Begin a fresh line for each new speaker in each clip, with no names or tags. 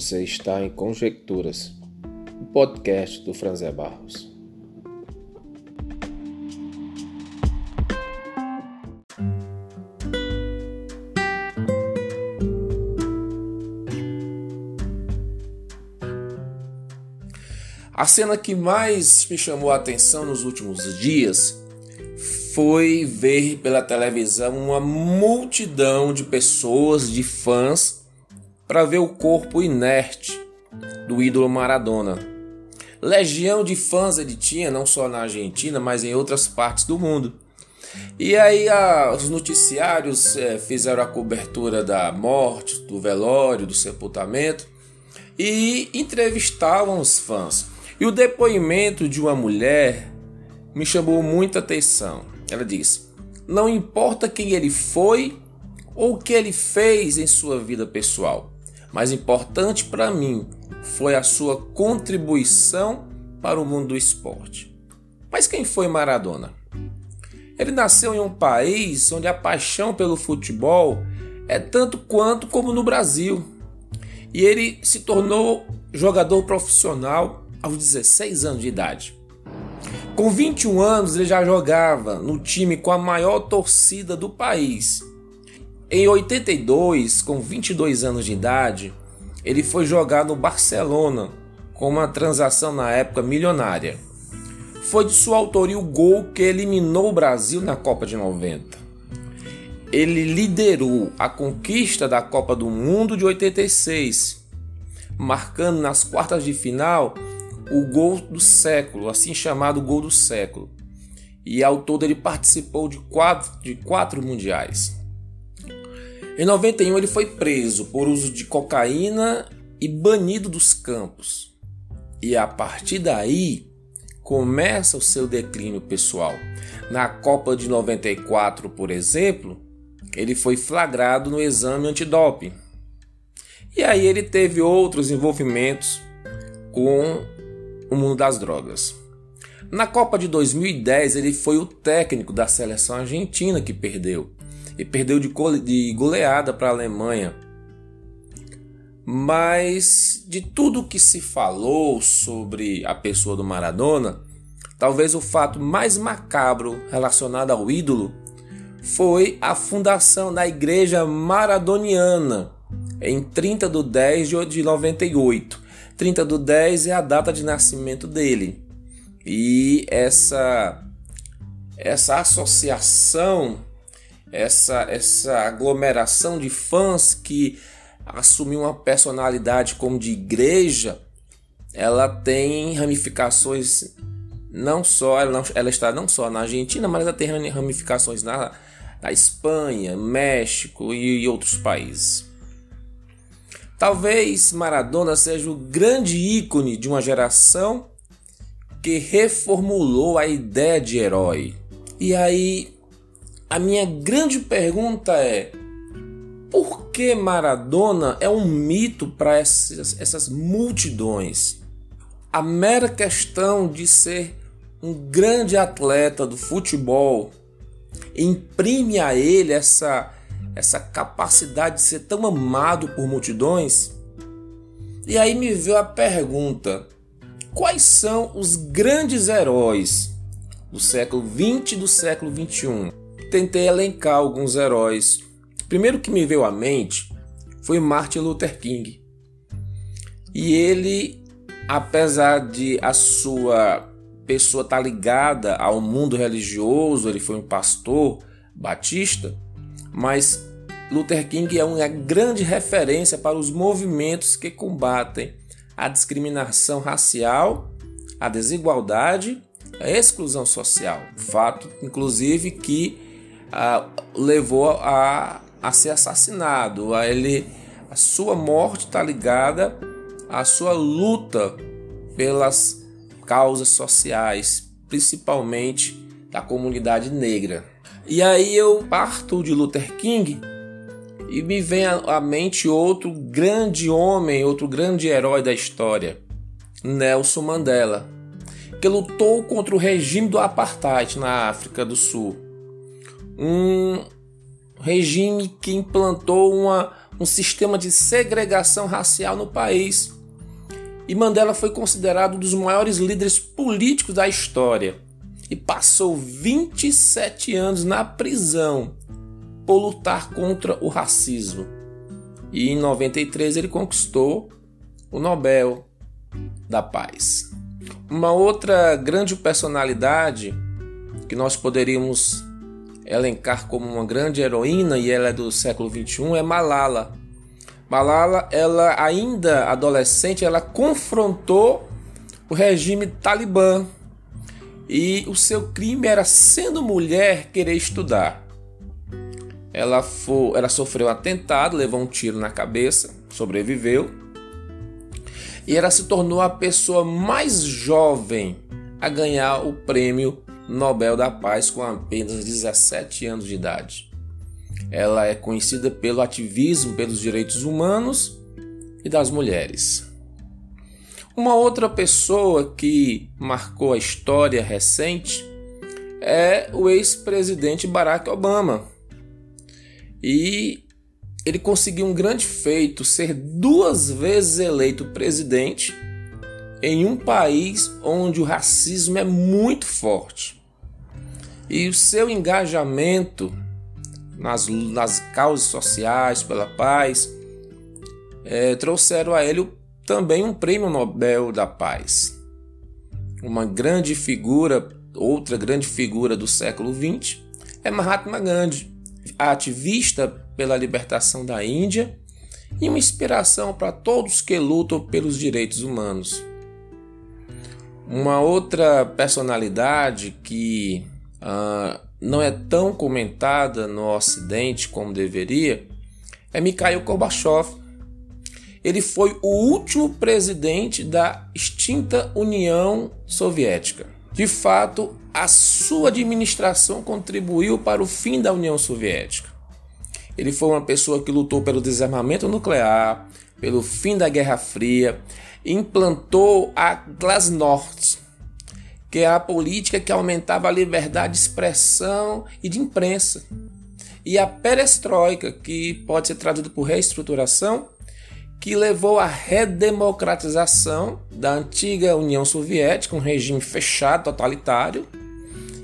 Você está em Conjecturas, o podcast do Franzé Barros. A cena que mais me chamou a atenção nos últimos dias foi ver pela televisão uma multidão de pessoas, de fãs, para ver o corpo inerte do ídolo Maradona. Legião de fãs ele tinha, não só na Argentina, mas em outras partes do mundo. E aí a, os noticiários é, fizeram a cobertura da morte, do velório, do sepultamento e entrevistavam os fãs. E o depoimento de uma mulher me chamou muita atenção. Ela disse: Não importa quem ele foi ou o que ele fez em sua vida pessoal, mas importante para mim foi a sua contribuição para o mundo do esporte. Mas quem foi Maradona? Ele nasceu em um país onde a paixão pelo futebol é tanto quanto como no Brasil. E ele se tornou jogador profissional aos 16 anos de idade. Com 21 anos, ele já jogava no time com a maior torcida do país. Em 82, com 22 anos de idade, ele foi jogar no Barcelona com uma transação na época milionária. Foi de sua autoria o gol que eliminou o Brasil na Copa de 90. Ele liderou a conquista da Copa do Mundo de 86, marcando nas quartas de final o gol do século, assim chamado gol do século. E ao todo ele participou de quatro, de quatro mundiais. Em 91 ele foi preso por uso de cocaína e banido dos campos. E a partir daí começa o seu declínio pessoal. Na Copa de 94, por exemplo, ele foi flagrado no exame antidoping. E aí ele teve outros envolvimentos com o mundo das drogas. Na Copa de 2010, ele foi o técnico da seleção argentina que perdeu. E perdeu de goleada para a Alemanha. Mas de tudo que se falou sobre a pessoa do Maradona, talvez o fato mais macabro relacionado ao ídolo foi a fundação da Igreja Maradoniana em 30 de 10 de 98 30 do 10 é a data de nascimento dele. E essa essa associação, essa essa aglomeração de fãs que assumiu uma personalidade como de igreja, ela tem ramificações não só ela, está não só na Argentina, mas ela tem ramificações na, na Espanha, México e, e outros países. Talvez Maradona seja o grande ícone de uma geração que reformulou a ideia de herói. E aí, a minha grande pergunta é: por que Maradona é um mito para essas, essas multidões? A mera questão de ser um grande atleta do futebol imprime a ele essa essa capacidade de ser tão amado por multidões. E aí me veio a pergunta: quais são os grandes heróis do século 20 e do século 21? Tentei elencar alguns heróis. O primeiro que me veio à mente foi Martin Luther King. E ele, apesar de a sua pessoa estar ligada ao mundo religioso, ele foi um pastor batista, mas Luther King é uma grande referência para os movimentos que combatem a discriminação racial, a desigualdade, a exclusão social. Fato, inclusive, que ah, levou a, a ser assassinado. A, ele, a sua morte está ligada à sua luta pelas causas sociais, principalmente da comunidade negra. E aí eu parto de Luther King e me vem à mente outro grande homem, outro grande herói da história, Nelson Mandela, que lutou contra o regime do apartheid na África do Sul. Um regime que implantou uma, um sistema de segregação racial no país. E Mandela foi considerado um dos maiores líderes políticos da história e passou 27 anos na prisão por lutar contra o racismo. E em 93 ele conquistou o Nobel da Paz. Uma outra grande personalidade que nós poderíamos elencar como uma grande heroína e ela é do século 21 é Malala. Malala, ela ainda adolescente, ela confrontou o regime talibã e o seu crime era sendo mulher querer estudar. Ela, foi, ela sofreu um atentado, levou um tiro na cabeça, sobreviveu e ela se tornou a pessoa mais jovem a ganhar o prêmio Nobel da Paz com apenas 17 anos de idade. Ela é conhecida pelo ativismo pelos direitos humanos e das mulheres. Uma outra pessoa que marcou a história recente é o ex-presidente Barack Obama. E ele conseguiu um grande feito, ser duas vezes eleito presidente em um país onde o racismo é muito forte. E o seu engajamento nas, nas causas sociais, pela paz, é, trouxeram a ele também um prêmio Nobel da Paz. Uma grande figura, outra grande figura do século XX, é Mahatma Gandhi, ativista pela libertação da Índia e uma inspiração para todos que lutam pelos direitos humanos. Uma outra personalidade que uh, não é tão comentada no Ocidente como deveria é Mikhail Gorbachev. Ele foi o último presidente da extinta União Soviética. De fato, a sua administração contribuiu para o fim da União Soviética. Ele foi uma pessoa que lutou pelo desarmamento nuclear, pelo fim da Guerra Fria, implantou a Glasnost, que é a política que aumentava a liberdade de expressão e de imprensa. E a perestroika, que pode ser traduzida por reestruturação, que levou à redemocratização da antiga União Soviética, um regime fechado, totalitário,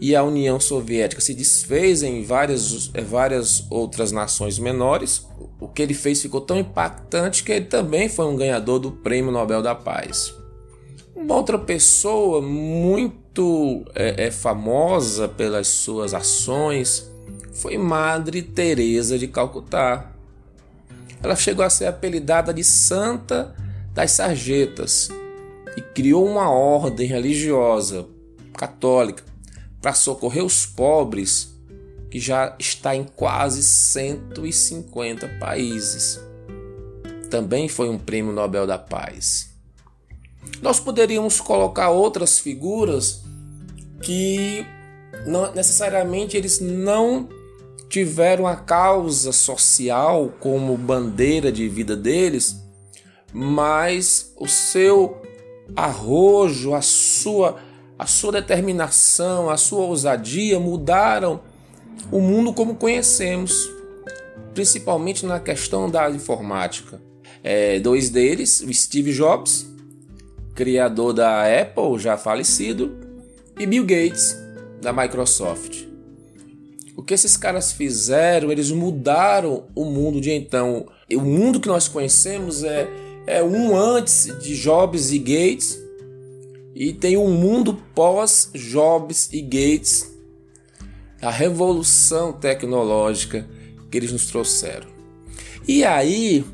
e a União Soviética se desfez em várias, eh, várias outras nações menores. O que ele fez ficou tão impactante que ele também foi um ganhador do Prêmio Nobel da Paz. Uma outra pessoa muito é, é famosa pelas suas ações foi Madre Teresa de Calcutá. Ela chegou a ser apelidada de Santa das Sarjetas e criou uma ordem religiosa católica para socorrer os pobres, que já está em quase 150 países. Também foi um prêmio Nobel da Paz. Nós poderíamos colocar outras figuras que não necessariamente eles não tiveram a causa social como bandeira de vida deles, mas o seu arrojo, a sua a sua determinação, a sua ousadia mudaram o mundo como conhecemos, principalmente na questão da informática. É, dois deles, Steve Jobs, criador da Apple, já falecido, e Bill Gates, da Microsoft. O que esses caras fizeram, eles mudaram o mundo de então. O mundo que nós conhecemos é, é um antes de Jobs e Gates e tem um mundo pós Jobs e Gates, a revolução tecnológica que eles nos trouxeram. E aí,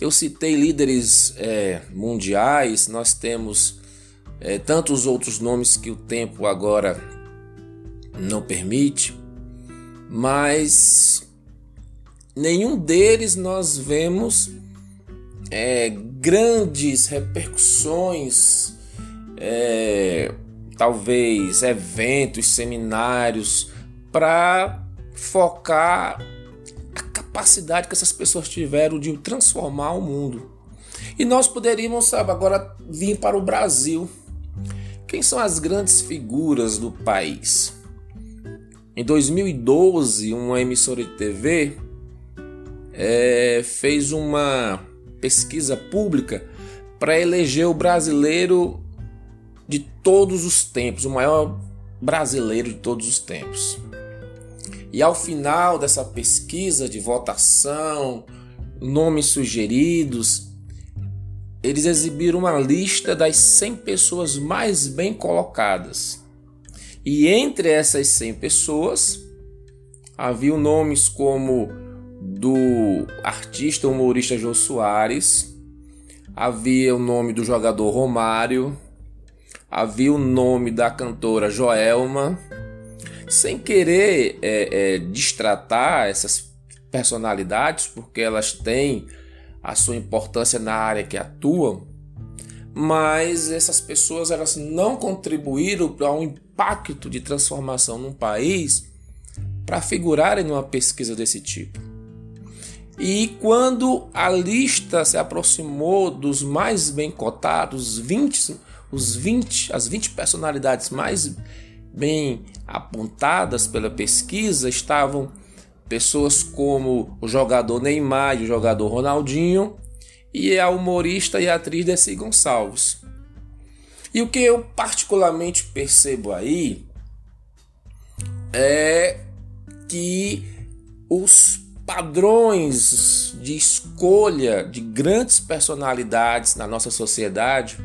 eu citei líderes é, mundiais, nós temos é, tantos outros nomes que o tempo agora não permite, mas nenhum deles nós vemos é, grandes repercussões é, talvez eventos, seminários, para focar capacidade que essas pessoas tiveram de transformar o mundo. E nós poderíamos, sabe, agora vir para o Brasil. Quem são as grandes figuras do país? Em 2012, uma emissora de TV é, fez uma pesquisa pública para eleger o brasileiro de todos os tempos, o maior brasileiro de todos os tempos. E ao final dessa pesquisa de votação, nomes sugeridos, eles exibiram uma lista das 100 pessoas mais bem colocadas. E entre essas 100 pessoas, havia nomes como do artista humorista Jô Soares, havia o nome do jogador Romário, havia o nome da cantora Joelma, sem querer é, é, distratar essas personalidades, porque elas têm a sua importância na área que atuam, mas essas pessoas elas não contribuíram para um impacto de transformação num país para figurarem numa pesquisa desse tipo. E quando a lista se aproximou dos mais bem cotados, 20, os 20, as 20 personalidades mais bem apontadas pela pesquisa estavam pessoas como o jogador Neymar e o jogador Ronaldinho e a humorista e atriz Desi Gonçalves. E o que eu particularmente percebo aí é que os padrões de escolha de grandes personalidades na nossa sociedade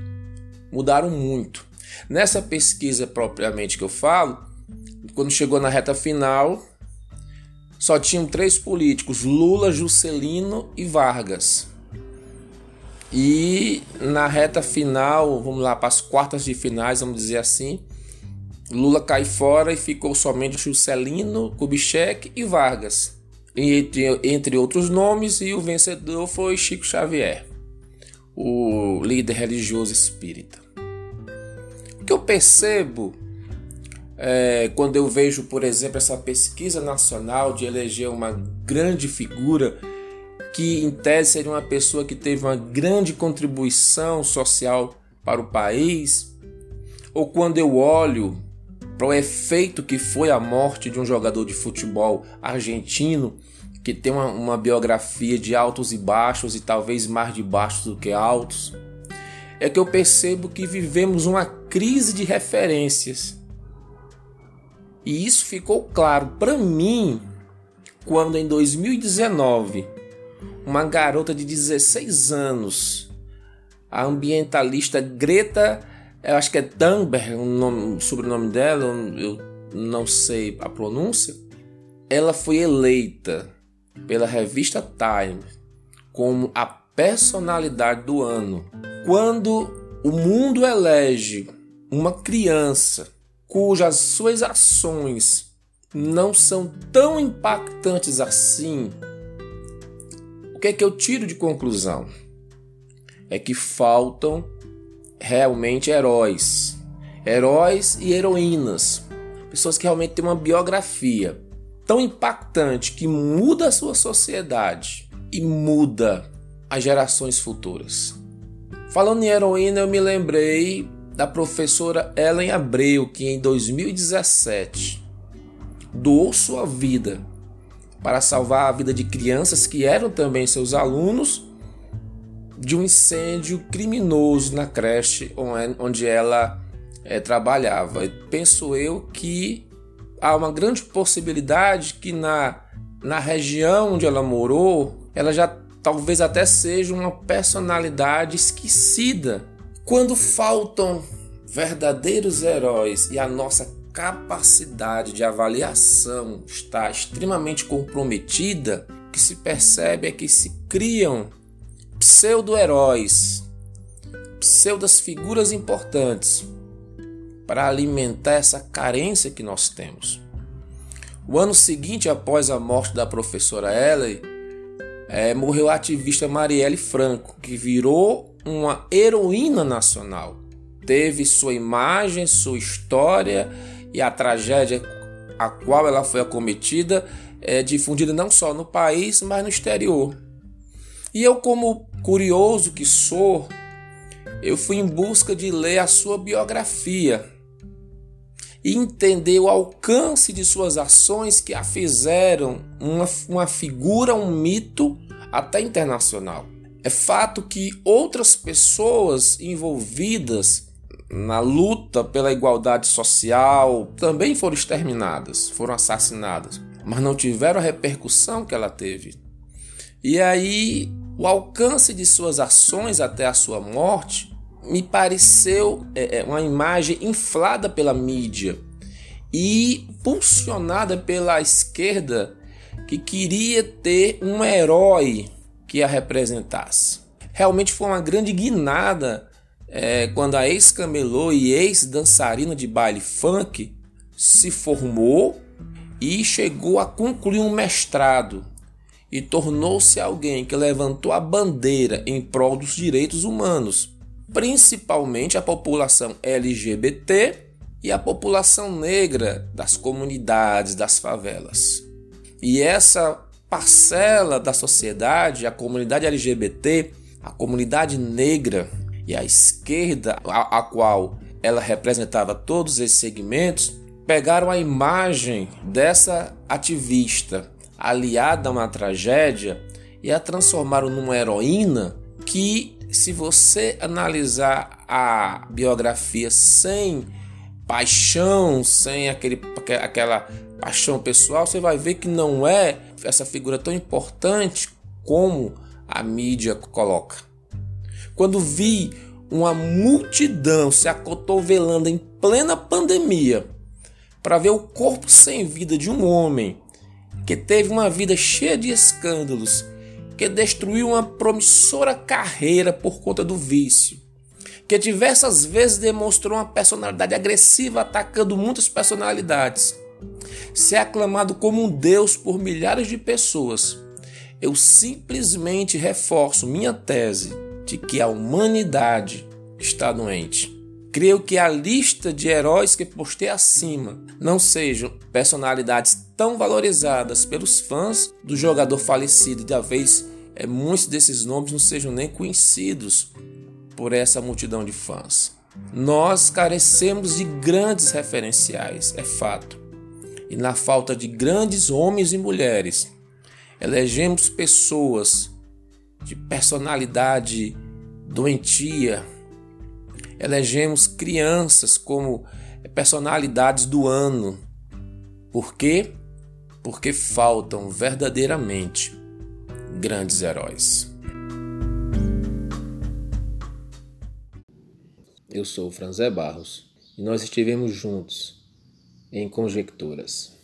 mudaram muito. Nessa pesquisa propriamente que eu falo, quando chegou na reta final, só tinham três políticos: Lula, Juscelino e Vargas. E na reta final, vamos lá para as quartas de finais, vamos dizer assim, Lula cai fora e ficou somente Juscelino, Kubitschek e Vargas entre, entre outros nomes, e o vencedor foi Chico Xavier, o líder religioso espírita. O que eu percebo é, quando eu vejo, por exemplo, essa pesquisa nacional de eleger uma grande figura que, em tese, seria uma pessoa que teve uma grande contribuição social para o país, ou quando eu olho para o efeito que foi a morte de um jogador de futebol argentino que tem uma, uma biografia de altos e baixos e talvez mais de baixos do que altos, é que eu percebo que vivemos uma crise de referências. E isso ficou claro para mim quando em 2019 uma garota de 16 anos, a ambientalista Greta eu acho que é Thunberg, o, nome, o sobrenome dela, eu não sei a pronúncia. Ela foi eleita pela revista Time como a personalidade do ano. Quando o mundo elege uma criança cujas suas ações não são tão impactantes assim, o que é que eu tiro de conclusão? É que faltam realmente heróis. Heróis e heroínas. Pessoas que realmente têm uma biografia tão impactante que muda a sua sociedade e muda as gerações futuras. Falando em heroína, eu me lembrei da professora Ellen Abreu, que em 2017 doou sua vida para salvar a vida de crianças que eram também seus alunos de um incêndio criminoso na creche onde ela é, trabalhava. Penso eu que há uma grande possibilidade que na, na região onde ela morou, ela já talvez até seja uma personalidade esquecida. Quando faltam verdadeiros heróis e a nossa capacidade de avaliação está extremamente comprometida, o que se percebe é que se criam pseudo-heróis, pseudas figuras importantes para alimentar essa carência que nós temos. O ano seguinte, após a morte da professora Ellen, é, morreu a ativista Marielle Franco, que virou uma heroína nacional. Teve sua imagem, sua história e a tragédia a qual ela foi acometida é difundida não só no país, mas no exterior. E eu, como curioso que sou, eu fui em busca de ler a sua biografia. e entender o alcance de suas ações que a fizeram uma, uma figura, um mito até internacional. É fato que outras pessoas envolvidas na luta pela igualdade social também foram exterminadas, foram assassinadas, mas não tiveram a repercussão que ela teve. E aí, o alcance de suas ações até a sua morte me pareceu é, é, uma imagem inflada pela mídia e pulsionada pela esquerda que queria ter um herói que a representasse. Realmente foi uma grande guinada é, quando a ex-camelô e ex-dançarina de baile funk se formou e chegou a concluir um mestrado e tornou-se alguém que levantou a bandeira em prol dos direitos humanos principalmente a população LGBT e a população negra das comunidades, das favelas. E essa parcela da sociedade, a comunidade LGBT, a comunidade negra e a esquerda, a, a qual ela representava todos esses segmentos, pegaram a imagem dessa ativista aliada a uma tragédia e a transformaram numa heroína que se você analisar a biografia sem paixão, sem aquele, aquela paixão pessoal, você vai ver que não é essa figura tão importante como a mídia coloca. Quando vi uma multidão se acotovelando em plena pandemia para ver o corpo sem vida de um homem que teve uma vida cheia de escândalos que destruiu uma promissora carreira por conta do vício, que diversas vezes demonstrou uma personalidade agressiva atacando muitas personalidades, ser aclamado como um deus por milhares de pessoas. Eu simplesmente reforço minha tese de que a humanidade está doente. Creio que a lista de heróis que postei acima não sejam personalidades tão valorizadas pelos fãs do jogador falecido e da vez é, muitos desses nomes não sejam nem conhecidos por essa multidão de fãs. Nós carecemos de grandes referenciais, é fato. E na falta de grandes homens e mulheres, elegemos pessoas de personalidade doentia, elegemos crianças como personalidades do ano. Por quê? Porque faltam verdadeiramente grandes heróis. Eu sou Franzé Barros e nós estivemos juntos em Conjecturas.